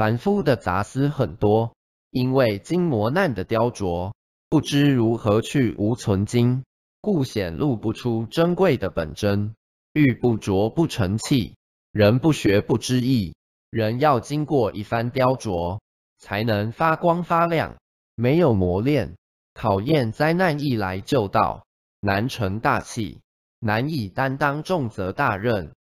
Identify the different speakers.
Speaker 1: 凡夫的杂思很多因为经磨难的雕琢不知如何去无存经故显露不出珍贵的本真。玉不琢不成器人不学不知义人要经过一番雕琢才能发光发亮没有磨练考验灾难一来就到难成大器难以担当重责大任